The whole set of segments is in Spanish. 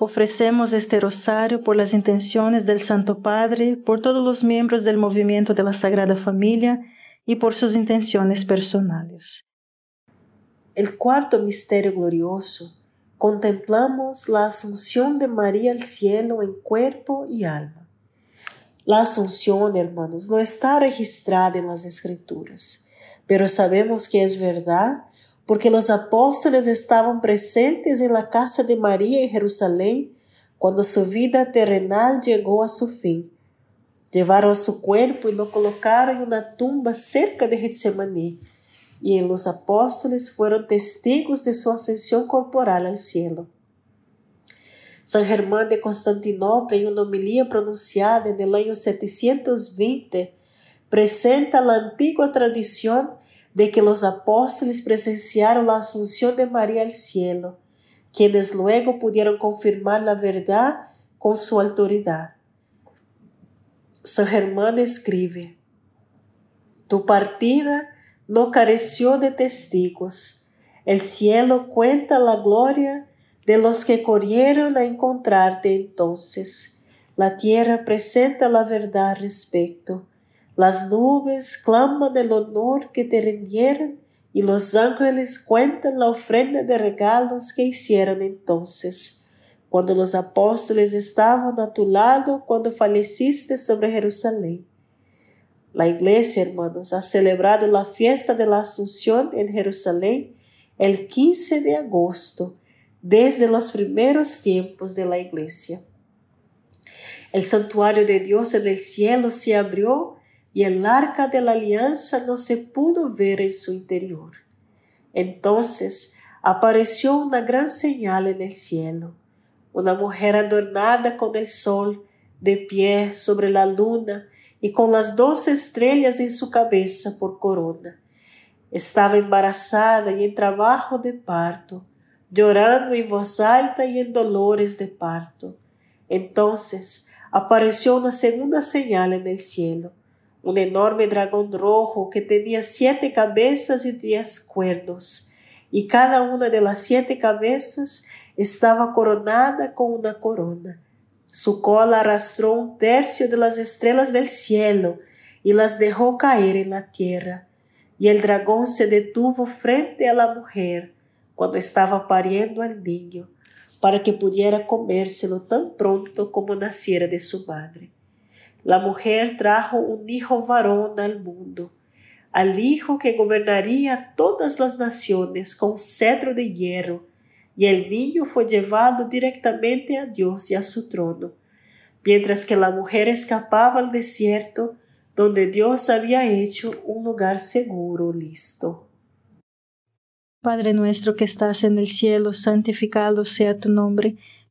Ofrecemos este rosario por las intenciones del Santo Padre, por todos los miembros del movimiento de la Sagrada Familia y por sus intenciones personales. El cuarto misterio glorioso. Contemplamos la asunción de María al cielo en cuerpo y alma. La asunción, hermanos, no está registrada en las escrituras, pero sabemos que es verdad porque los apóstoles estaban presentes en la casa de María en Jerusalén cuando su vida terrenal llegó a su fin. Llevaron a su cuerpo y lo colocaron en una tumba cerca de Getsemaní, y los apóstoles fueron testigos de su ascensión corporal al cielo. San Germán de Constantinopla, en una homilía pronunciada en el año 720, presenta la antigua tradición de que los apóstoles presenciaron la asunción de María al cielo, quienes luego pudieron confirmar la verdad con su autoridad. San Germán escribe, Tu partida no careció de testigos. El cielo cuenta la gloria de los que corrieron a encontrarte entonces. La tierra presenta la verdad al respecto. Las nubes claman el honor que te rindieron y los ángeles cuentan la ofrenda de regalos que hicieron entonces, cuando los apóstoles estaban a tu lado cuando falleciste sobre Jerusalén. La iglesia, hermanos, ha celebrado la fiesta de la Asunción en Jerusalén el 15 de agosto, desde los primeros tiempos de la iglesia. El santuario de Dios en el cielo se abrió y el arca de la alianza no se pudo ver en su interior. Entonces apareció una gran señal en el cielo, una mujer adornada con el sol, de pie sobre la luna y con las dos estrellas en su cabeza por corona. Estaba embarazada y en trabajo de parto, llorando en voz alta y en dolores de parto. Entonces apareció una segunda señal en el cielo un enorme dragón rojo que tenía siete cabezas y diez cuernos, y cada una de las siete cabezas estaba coronada con una corona. Su cola arrastró un tercio de las estrellas del cielo y las dejó caer en la tierra. Y el dragón se detuvo frente a la mujer cuando estaba pariendo al niño, para que pudiera comérselo tan pronto como naciera de su madre. La mujer trajo un hijo varón al mundo, al hijo que gobernaría todas las naciones con cetro de hierro, y el niño fue llevado directamente a Dios y a su trono, mientras que la mujer escapaba al desierto donde Dios había hecho un lugar seguro listo. Padre nuestro que estás en el cielo, santificado sea tu nombre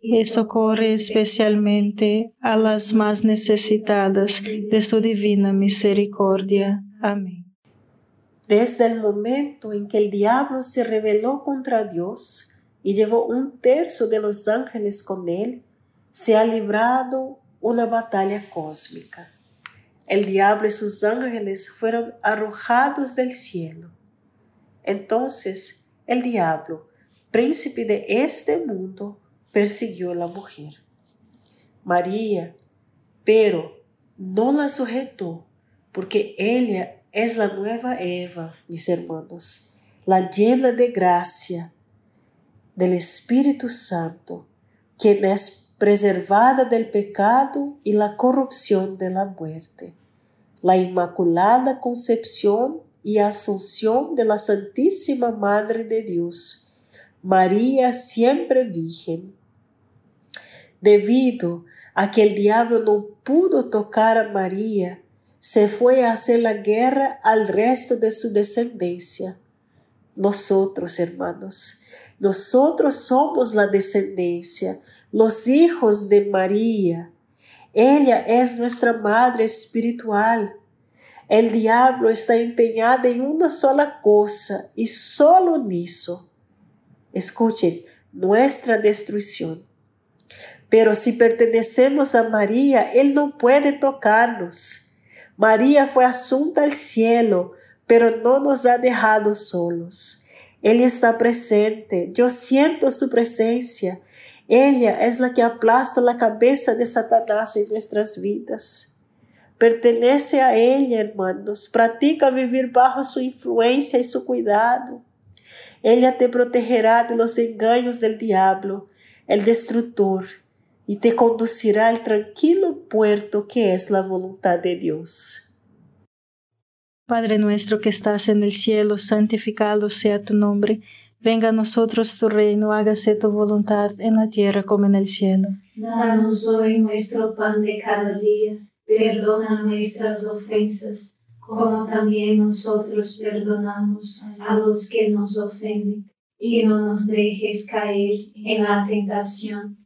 y socorre especialmente a las más necesitadas de su divina misericordia. Amén. Desde el momento en que el diablo se rebeló contra Dios y llevó un tercio de los ángeles con él, se ha librado una batalla cósmica. El diablo y sus ángeles fueron arrojados del cielo. Entonces el diablo, príncipe de este mundo, persiguió a la mujer. María, pero no la sujetó, porque ella es la nueva Eva, mis hermanos, la llena de gracia del Espíritu Santo, quien es preservada del pecado y la corrupción de la muerte, la Inmaculada Concepción y Asunción de la Santísima Madre de Dios, María siempre Virgen debido a que el diablo no pudo tocar a María, se fue a hacer la guerra al resto de su descendencia. Nosotros, hermanos, nosotros somos la descendencia, los hijos de María. Ella es nuestra madre espiritual. El diablo está empeñado en una sola cosa y solo en eso. Escuchen, nuestra destrucción. Pero si pertenecemos a María, Él no puede tocarnos. María fue asunta al cielo, pero no nos ha dejado solos. Él está presente, yo siento su presencia. Ella es la que aplasta la cabeza de Satanás en nuestras vidas. Pertenece a ella, hermanos. Practica vivir bajo su influencia y su cuidado. Ella te protegerá de los engaños del diablo, el destructor y te conducirá al tranquilo puerto que es la voluntad de Dios. Padre nuestro que estás en el cielo, santificado sea tu nombre. Venga a nosotros tu reino, hágase tu voluntad en la tierra como en el cielo. Danos hoy nuestro pan de cada día, perdona nuestras ofensas, como también nosotros perdonamos a los que nos ofenden, y no nos dejes caer en la tentación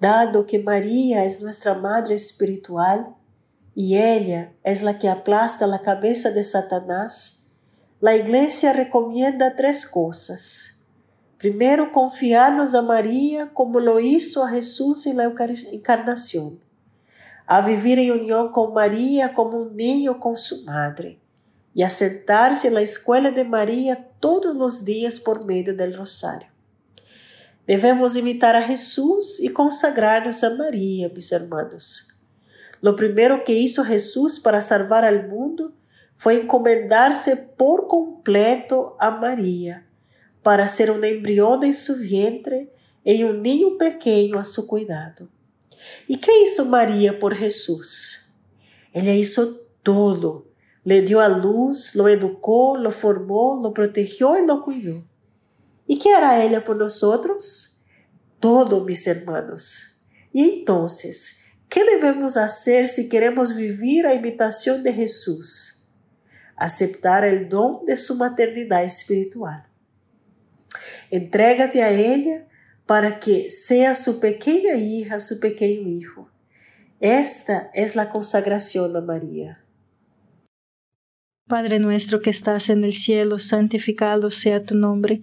Dado que María es nuestra Madre Espiritual y ella es la que aplasta la cabeza de Satanás, la Iglesia recomienda tres cosas. Primero, confiarnos a María como lo hizo a Jesús en la encarnación, a vivir en unión con María como un niño con su madre y a sentarse en la escuela de María todos los días por medio del rosario. Devemos imitar a Jesús e consagrar-nos a Maria, mis hermanos. Lo primero que hizo Jesús para salvar al mundo foi encomendar-se por completo a Maria, para ser um embrião em seu vientre e um ninho pequeno a seu cuidado. E que hizo Maria por Jesus? Ela hizo todo. Le dio a luz, lo educou, lo formou, lo protegió e lo cuidou. ¿Y qué hará ella por nosotros? Todo, mis hermanos. Y entonces, ¿qué debemos hacer si queremos vivir a imitación de Jesús? Aceptar el don de su maternidad espiritual. Entrégate a ella para que sea su pequeña hija, su pequeño hijo. Esta es la consagración a María. Padre nuestro que estás en el cielo, santificado sea tu nombre.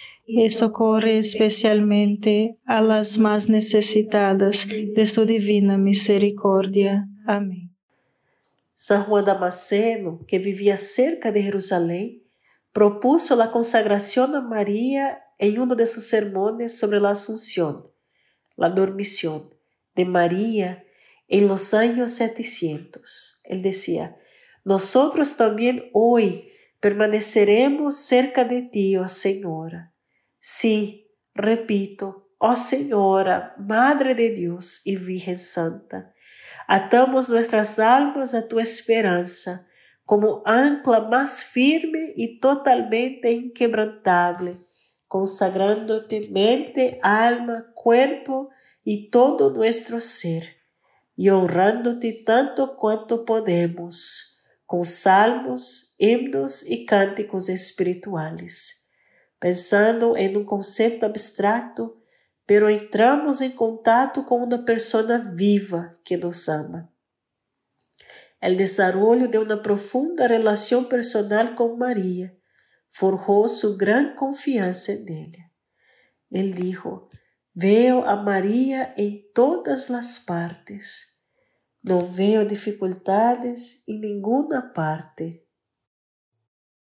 y socorre especialmente a las más necesitadas de su divina misericordia. Amén. San Juan Damasceno, que vivía cerca de Jerusalén, propuso la consagración a María en uno de sus sermones sobre la Asunción, la dormición de María en los años 700. Él decía, nosotros también hoy permaneceremos cerca de ti, oh Señora. Sí, repito, ó Señora, Madre de Dios y Virgen Santa, atamos nuestras almas a tu esperanza como ancla más firme y totalmente inquebrantable, consagrándote mente, alma, cuerpo y todo nuestro ser, y honrándote tanto cuanto podemos, con salmos, himnos y cánticos espirituales pensando em um conceito abstrato, pero entramos em contato com uma pessoa viva que nos ama. O desarrollo de uma profunda relação personal com Maria forjou sua grande confiança nele. Ele dijo: Veo a Maria em todas as partes. Não veo dificuldades em nenhuma parte.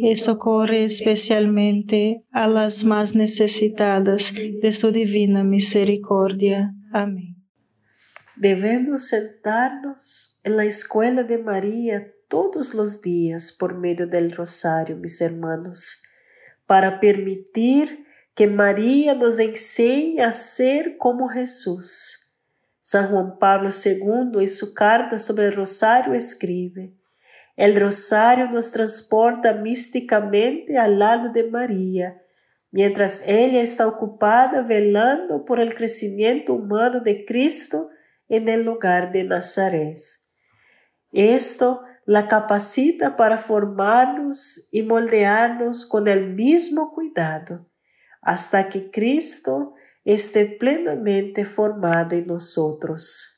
y socorre especialmente a las más necesitadas de su divina misericordia. Amén. Debemos sentarnos en la escuela de María todos los días por medio del rosario, mis hermanos, para permitir que María nos enseñe a ser como Jesús. San Juan Pablo II, en su carta sobre el rosario, escribe, El rosario nos transporta místicamente al lado de María, mientras ella está ocupada velando por el crecimiento humano de Cristo en el lugar de Nazaret. Esto la capacita para formarnos y moldearnos con el mismo cuidado, hasta que Cristo esté plenamente formado en nosotros.